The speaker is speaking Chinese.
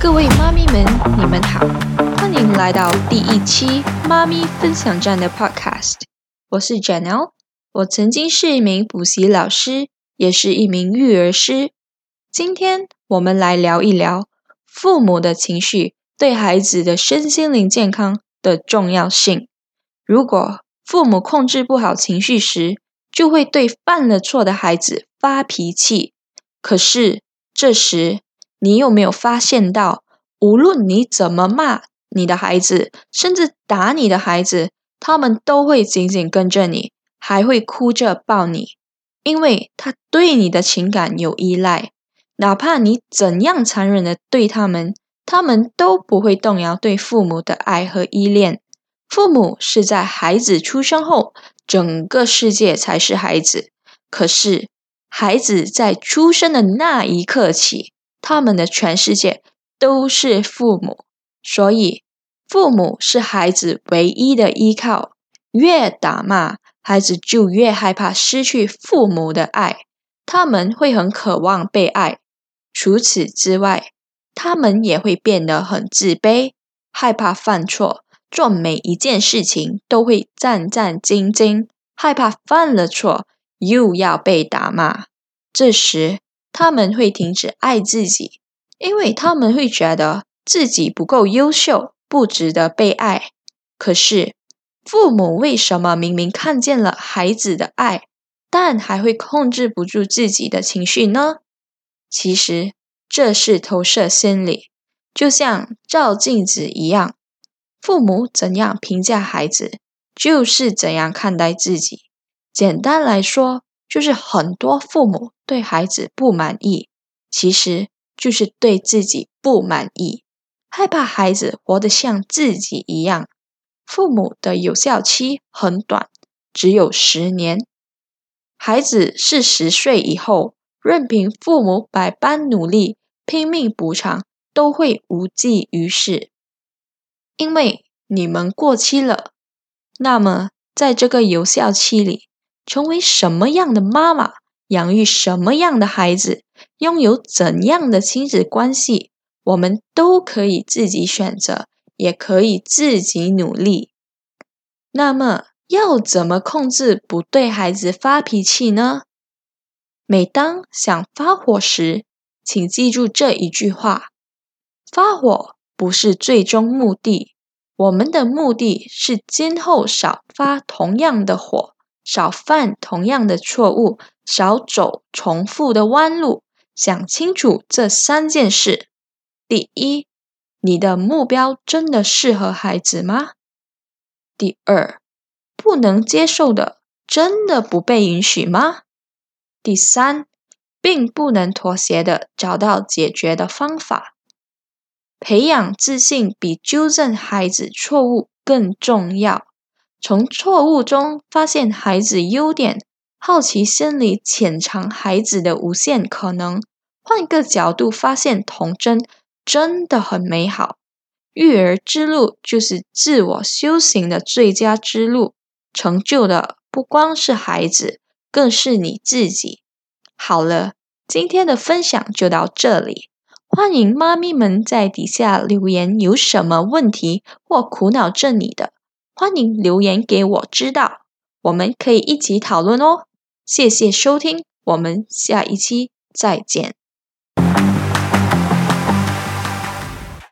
各位妈咪们，你们好，欢迎来到第一期妈咪分享站的 Podcast。我是 Janelle，我曾经是一名补习老师，也是一名育儿师。今天我们来聊一聊父母的情绪对孩子的身心灵健康的重要性。如果父母控制不好情绪时，就会对犯了错的孩子发脾气。可是这时，你有没有发现到，无论你怎么骂你的孩子，甚至打你的孩子，他们都会紧紧跟着你，还会哭着抱你，因为他对你的情感有依赖。哪怕你怎样残忍的对他们，他们都不会动摇对父母的爱和依恋。父母是在孩子出生后，整个世界才是孩子。可是，孩子在出生的那一刻起，他们的全世界都是父母，所以父母是孩子唯一的依靠。越打骂孩子，就越害怕失去父母的爱，他们会很渴望被爱。除此之外，他们也会变得很自卑，害怕犯错，做每一件事情都会战战兢兢，害怕犯了错又要被打骂。这时，他们会停止爱自己，因为他们会觉得自己不够优秀，不值得被爱。可是，父母为什么明明看见了孩子的爱，但还会控制不住自己的情绪呢？其实，这是投射心理，就像照镜子一样。父母怎样评价孩子，就是怎样看待自己。简单来说，就是很多父母对孩子不满意，其实就是对自己不满意，害怕孩子活得像自己一样。父母的有效期很短，只有十年。孩子是十岁以后，任凭父母百般努力、拼命补偿，都会无济于事，因为你们过期了。那么，在这个有效期里，成为什么样的妈妈，养育什么样的孩子，拥有怎样的亲子关系，我们都可以自己选择，也可以自己努力。那么，要怎么控制不对孩子发脾气呢？每当想发火时，请记住这一句话：发火不是最终目的，我们的目的是今后少发同样的火。少犯同样的错误，少走重复的弯路。想清楚这三件事：第一，你的目标真的适合孩子吗？第二，不能接受的真的不被允许吗？第三，并不能妥协的找到解决的方法。培养自信比纠正孩子错误更重要。从错误中发现孩子优点，好奇心里潜藏孩子的无限可能。换个角度发现童真，真的很美好。育儿之路就是自我修行的最佳之路，成就的不光是孩子，更是你自己。好了，今天的分享就到这里。欢迎妈咪们在底下留言，有什么问题或苦恼着你的。欢迎留言给我知道，我们可以一起讨论哦。谢谢收听，我们下一期再见。